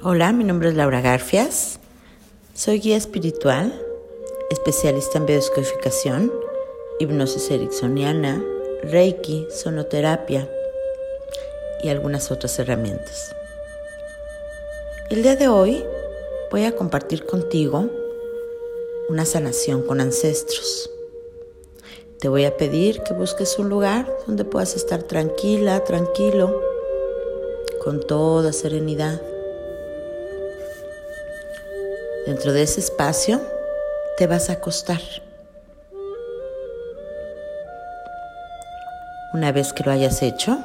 Hola, mi nombre es Laura Garfias. Soy guía espiritual, especialista en biodescodificación, hipnosis ericksoniana, reiki, sonoterapia y algunas otras herramientas. El día de hoy voy a compartir contigo una sanación con ancestros. Te voy a pedir que busques un lugar donde puedas estar tranquila, tranquilo, con toda serenidad. Dentro de ese espacio te vas a acostar. Una vez que lo hayas hecho,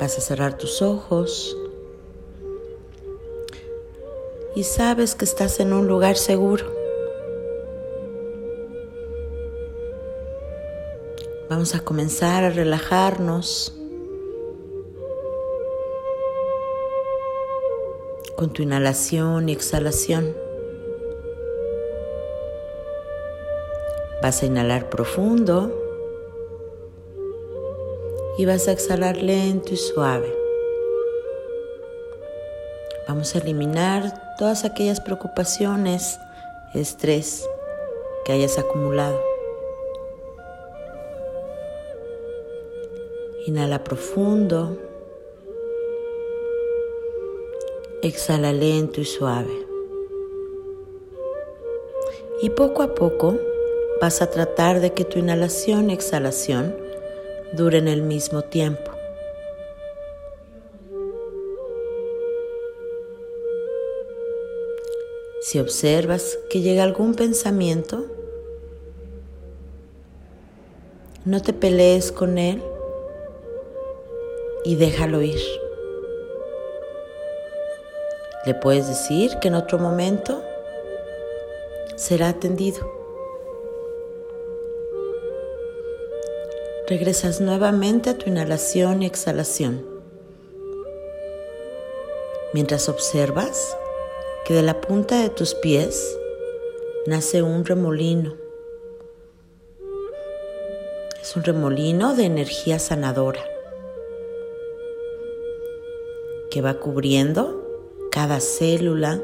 vas a cerrar tus ojos y sabes que estás en un lugar seguro. Vamos a comenzar a relajarnos con tu inhalación y exhalación. Vas a inhalar profundo y vas a exhalar lento y suave. Vamos a eliminar todas aquellas preocupaciones, estrés que hayas acumulado. Inhala profundo. Exhala lento y suave. Y poco a poco vas a tratar de que tu inhalación y exhalación duren el mismo tiempo. Si observas que llega algún pensamiento, no te pelees con él y déjalo ir. Le puedes decir que en otro momento será atendido. Regresas nuevamente a tu inhalación y exhalación. Mientras observas que de la punta de tus pies nace un remolino. Es un remolino de energía sanadora que va cubriendo cada célula,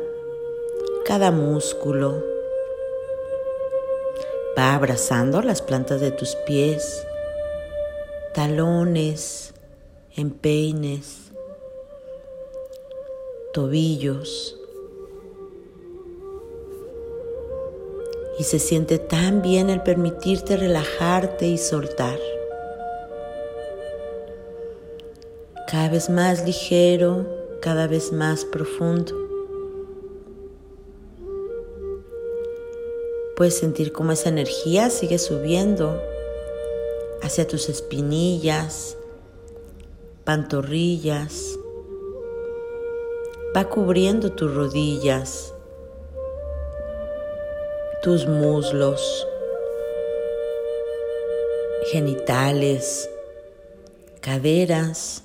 cada músculo. Va abrazando las plantas de tus pies, talones, empeines, tobillos. Y se siente tan bien el permitirte relajarte y soltar. Cada vez más ligero, cada vez más profundo. Puedes sentir cómo esa energía sigue subiendo hacia tus espinillas, pantorrillas, va cubriendo tus rodillas, tus muslos, genitales, caderas,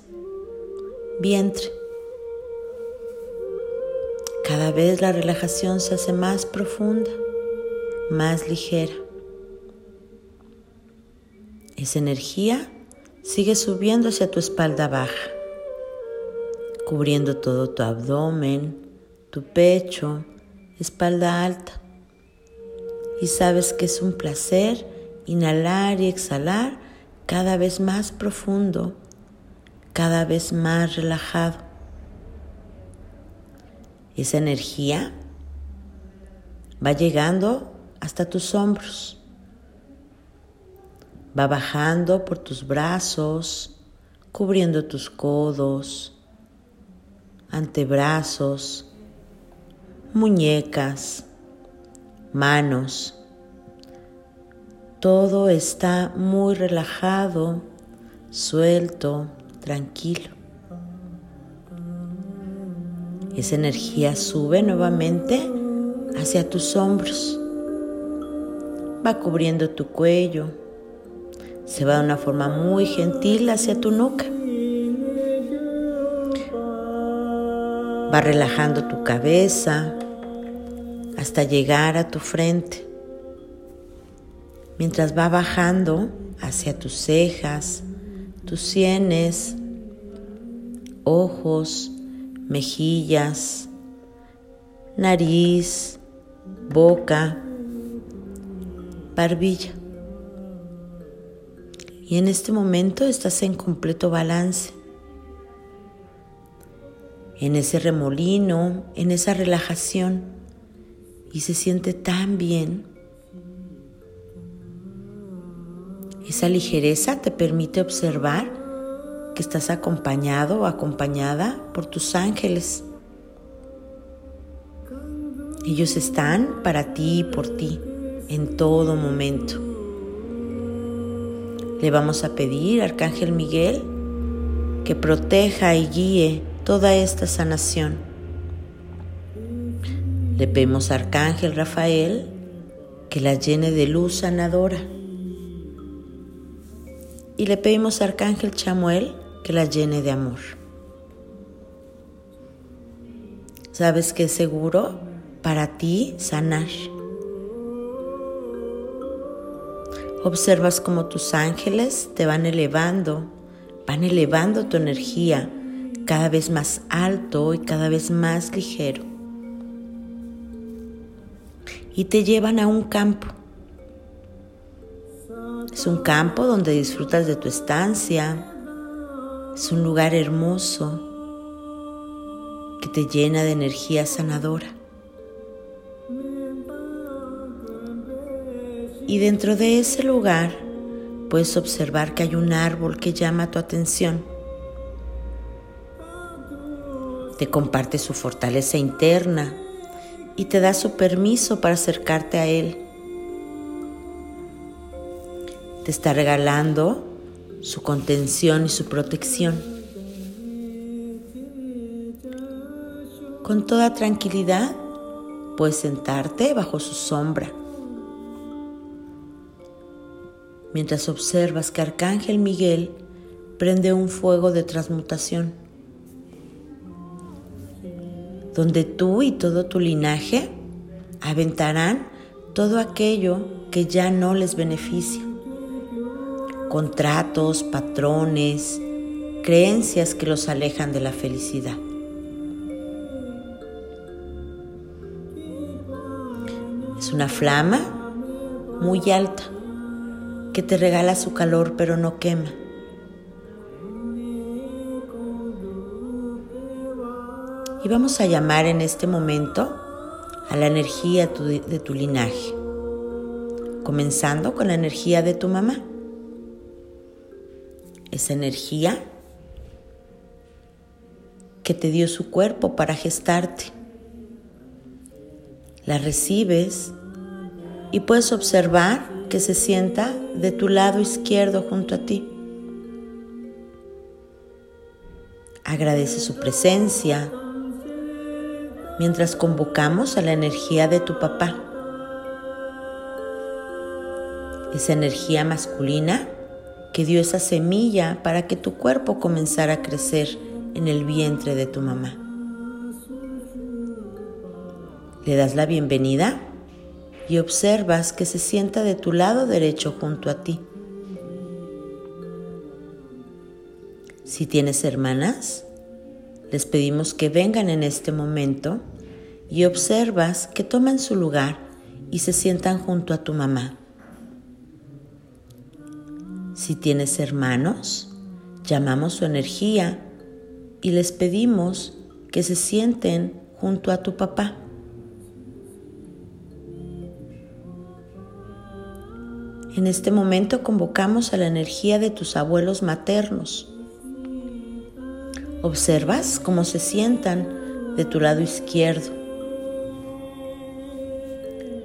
vientre. Cada vez la relajación se hace más profunda, más ligera. Esa energía sigue subiendo hacia tu espalda baja, cubriendo todo tu abdomen, tu pecho, espalda alta. Y sabes que es un placer inhalar y exhalar cada vez más profundo, cada vez más relajado. Esa energía va llegando hasta tus hombros, va bajando por tus brazos, cubriendo tus codos, antebrazos, muñecas, manos. Todo está muy relajado, suelto, tranquilo. Esa energía sube nuevamente hacia tus hombros. Va cubriendo tu cuello. Se va de una forma muy gentil hacia tu nuca. Va relajando tu cabeza hasta llegar a tu frente. Mientras va bajando hacia tus cejas, tus sienes, ojos, mejillas, nariz, boca, barbilla. Y en este momento estás en completo balance, en ese remolino, en esa relajación. Y se siente tan bien. Esa ligereza te permite observar que estás acompañado o acompañada por tus ángeles. Ellos están para ti y por ti en todo momento. Le vamos a pedir, Arcángel Miguel, que proteja y guíe toda esta sanación. Le pedimos Arcángel Rafael que la llene de luz sanadora. Y le pedimos Arcángel Chamuel que la llene de amor. Sabes que es seguro para ti sanar. Observas cómo tus ángeles te van elevando, van elevando tu energía cada vez más alto y cada vez más ligero. Y te llevan a un campo. Es un campo donde disfrutas de tu estancia, es un lugar hermoso que te llena de energía sanadora. Y dentro de ese lugar puedes observar que hay un árbol que llama tu atención. Te comparte su fortaleza interna y te da su permiso para acercarte a él. Te está regalando su contención y su protección. Con toda tranquilidad puedes sentarte bajo su sombra. Mientras observas que Arcángel Miguel prende un fuego de transmutación, donde tú y todo tu linaje aventarán todo aquello que ya no les beneficia contratos, patrones, creencias que los alejan de la felicidad. Es una flama muy alta que te regala su calor pero no quema. Y vamos a llamar en este momento a la energía de tu linaje, comenzando con la energía de tu mamá esa energía que te dio su cuerpo para gestarte. La recibes y puedes observar que se sienta de tu lado izquierdo junto a ti. Agradece su presencia mientras convocamos a la energía de tu papá. Esa energía masculina que dio esa semilla para que tu cuerpo comenzara a crecer en el vientre de tu mamá. Le das la bienvenida y observas que se sienta de tu lado derecho junto a ti. Si tienes hermanas, les pedimos que vengan en este momento y observas que toman su lugar y se sientan junto a tu mamá. Si tienes hermanos, llamamos su energía y les pedimos que se sienten junto a tu papá. En este momento convocamos a la energía de tus abuelos maternos. Observas cómo se sientan de tu lado izquierdo.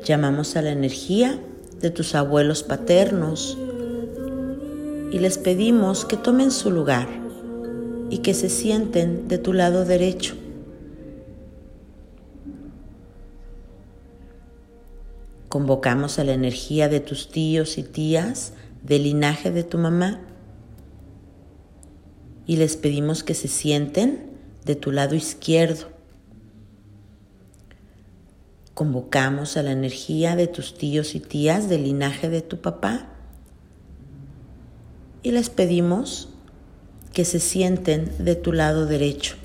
Llamamos a la energía de tus abuelos paternos y les pedimos que tomen su lugar y que se sienten de tu lado derecho. Convocamos a la energía de tus tíos y tías del linaje de tu mamá y les pedimos que se sienten de tu lado izquierdo. Convocamos a la energía de tus tíos y tías del linaje de tu papá y les pedimos que se sienten de tu lado derecho.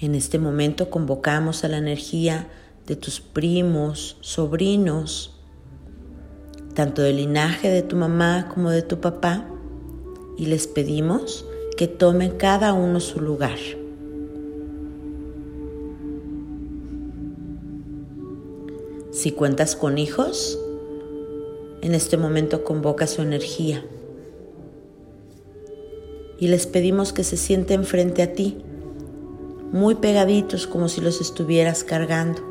En este momento convocamos a la energía de tus primos, sobrinos, tanto del linaje de tu mamá como de tu papá, y les pedimos que tomen cada uno su lugar. Si cuentas con hijos, en este momento convoca su energía y les pedimos que se sienten frente a ti, muy pegaditos como si los estuvieras cargando.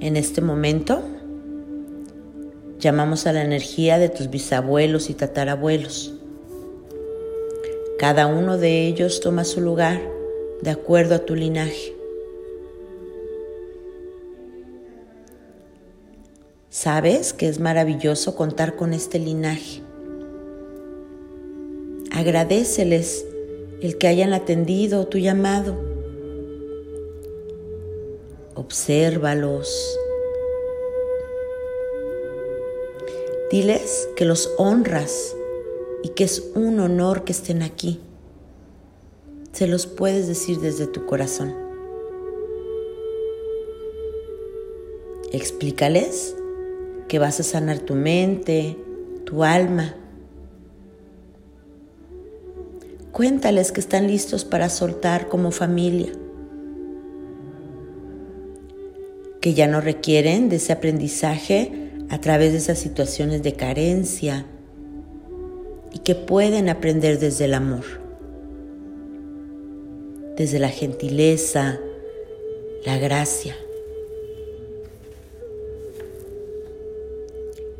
En este momento llamamos a la energía de tus bisabuelos y tatarabuelos. Cada uno de ellos toma su lugar de acuerdo a tu linaje. Sabes que es maravilloso contar con este linaje. Agradeceles el que hayan atendido tu llamado. Obsérvalos. Diles que los honras y que es un honor que estén aquí. Se los puedes decir desde tu corazón. Explícales que vas a sanar tu mente, tu alma. Cuéntales que están listos para soltar como familia, que ya no requieren de ese aprendizaje a través de esas situaciones de carencia y que pueden aprender desde el amor, desde la gentileza, la gracia.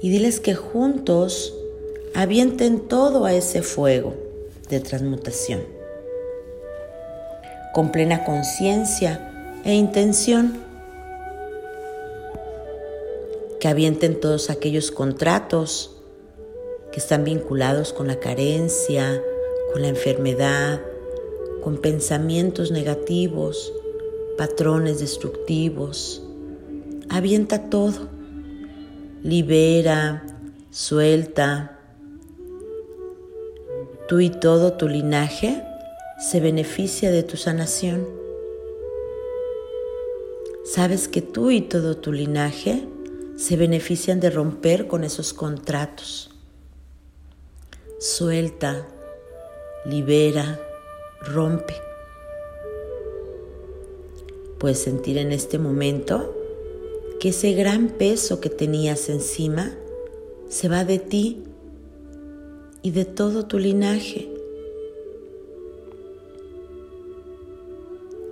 Y diles que juntos avienten todo a ese fuego de transmutación, con plena conciencia e intención, que avienten todos aquellos contratos que están vinculados con la carencia, con la enfermedad, con pensamientos negativos, patrones destructivos. Avienta todo libera, suelta. Tú y todo tu linaje se beneficia de tu sanación. Sabes que tú y todo tu linaje se benefician de romper con esos contratos. Suelta, libera, rompe. Puedes sentir en este momento que ese gran peso que tenías encima se va de ti y de todo tu linaje.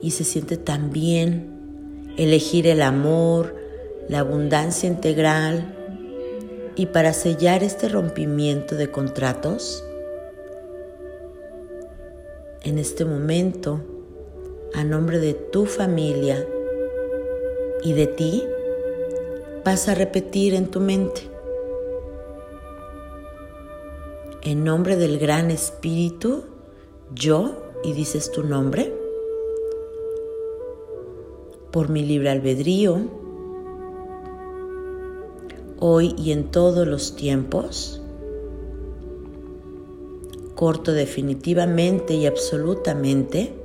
Y se siente tan bien elegir el amor, la abundancia integral y para sellar este rompimiento de contratos, en este momento, a nombre de tu familia y de ti, vas a repetir en tu mente. En nombre del gran espíritu, yo, y dices tu nombre, por mi libre albedrío, hoy y en todos los tiempos, corto definitivamente y absolutamente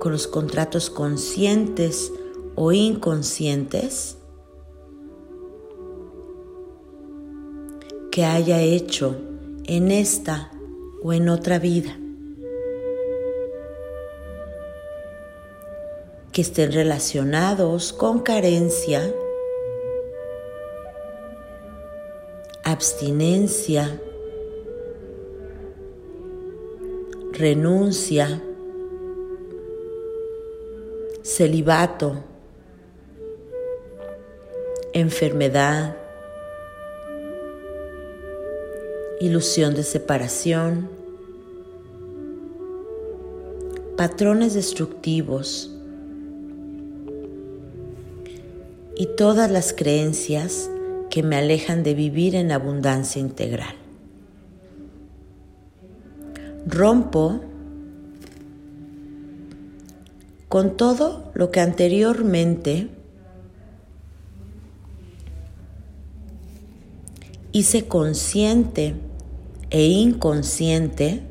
con los contratos conscientes o inconscientes que haya hecho en esta o en otra vida. que estén relacionados con carencia, abstinencia, renuncia, celibato, enfermedad, ilusión de separación, patrones destructivos y todas las creencias que me alejan de vivir en abundancia integral. Rompo con todo lo que anteriormente hice consciente e inconsciente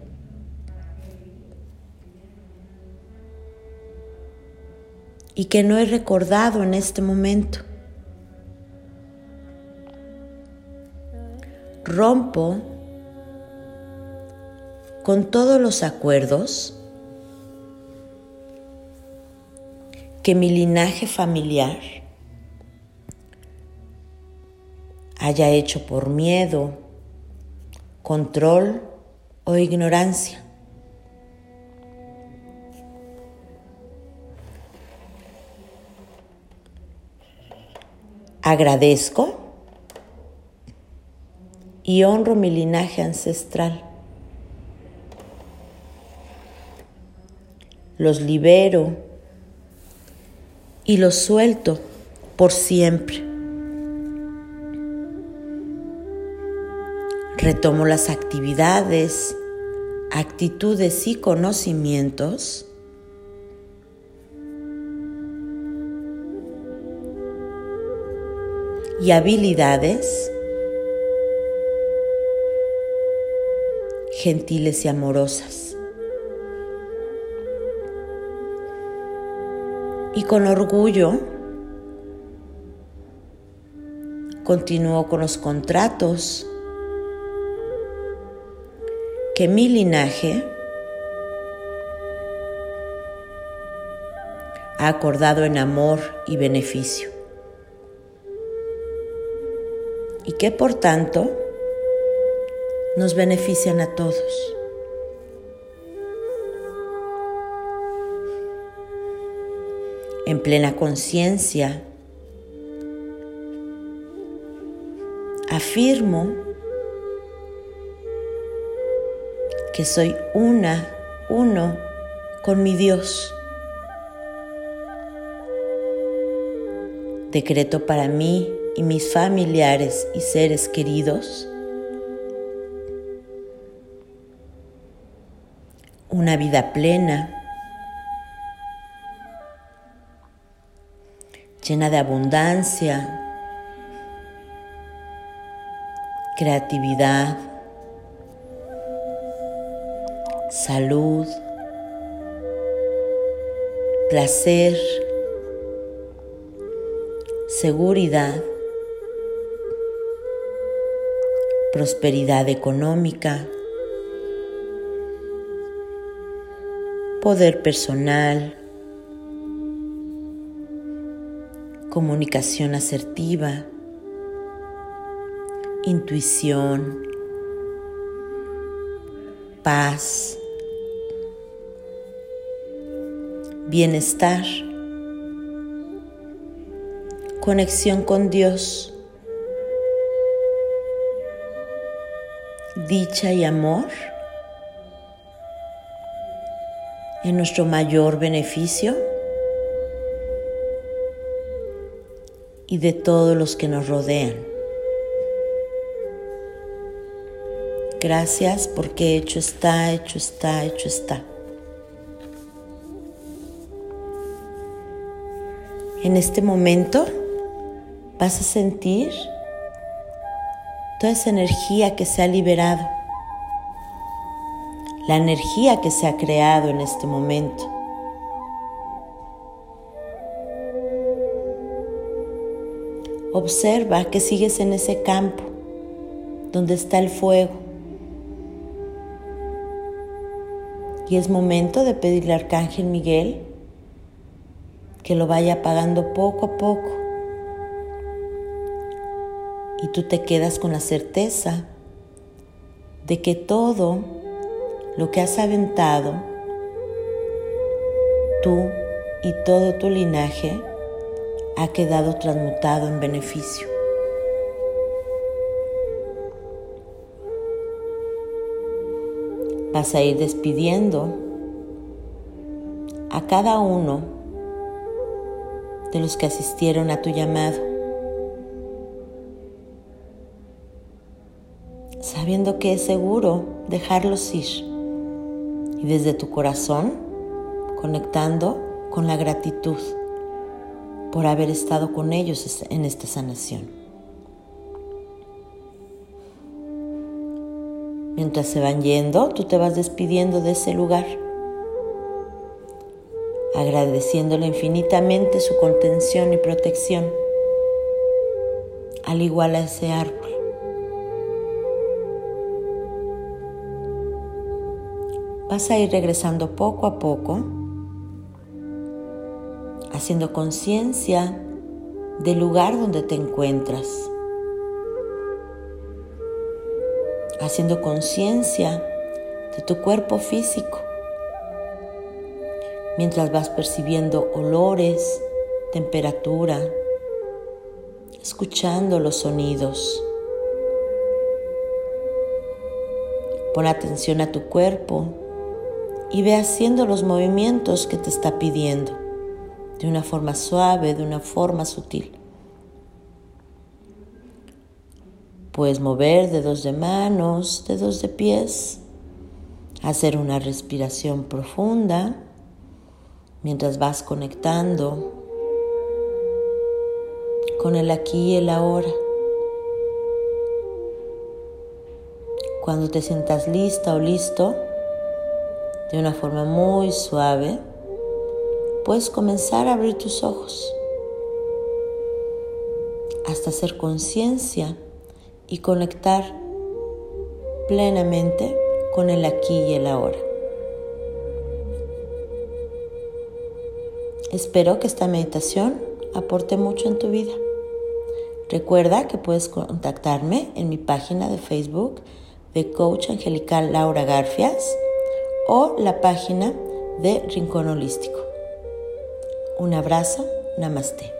y que no he recordado en este momento. Rompo con todos los acuerdos que mi linaje familiar haya hecho por miedo, control o ignorancia. Agradezco y honro mi linaje ancestral. Los libero y los suelto por siempre. Retomo las actividades, actitudes y conocimientos y habilidades gentiles y amorosas. Y con orgullo continúo con los contratos que mi linaje ha acordado en amor y beneficio. y que por tanto nos benefician a todos. En plena conciencia, afirmo que soy una, uno con mi Dios. Decreto para mí y mis familiares y seres queridos una vida plena, llena de abundancia, creatividad, salud, placer, seguridad prosperidad económica, poder personal, comunicación asertiva, intuición, paz, bienestar, conexión con Dios, dicha y amor en nuestro mayor beneficio y de todos los que nos rodean. Gracias porque hecho está, hecho está, hecho está. En este momento vas a sentir toda esa energía que se ha liberado, la energía que se ha creado en este momento. Observa que sigues en ese campo donde está el fuego. Y es momento de pedirle al Arcángel Miguel que lo vaya apagando poco a poco y tú te quedas con la certeza de que todo lo que has aventado, tú y todo tu linaje, ha quedado transmutado en beneficio. Vas a ir despidiendo a cada uno de los que asistieron a tu llamado. sabiendo que es seguro dejarlos ir. Y desde tu corazón, conectando con la gratitud por haber estado con ellos en esta sanación. Mientras se van yendo, tú te vas despidiendo de ese lugar, agradeciéndole infinitamente su contención y protección, al igual a ese árbol. Vas a ir regresando poco a poco, haciendo conciencia del lugar donde te encuentras. haciendo conciencia de tu cuerpo físico, mientras vas percibiendo olores, temperatura, escuchando los sonidos. Pon atención a tu cuerpo y ve haciendo los movimientos que te está pidiendo, de una forma suave, de una forma sutil. Puedes mover dedos de manos, dedos de pies, hacer una respiración profunda mientras vas conectando con el aquí y el ahora. Cuando te sientas lista o listo, de una forma muy suave, puedes comenzar a abrir tus ojos hasta hacer conciencia y conectar plenamente con el aquí y el ahora. Espero que esta meditación aporte mucho en tu vida. Recuerda que puedes contactarme en mi página de Facebook de Coach Angelical Laura Garfias o la página de Rincón Holístico. Un abrazo, namaste.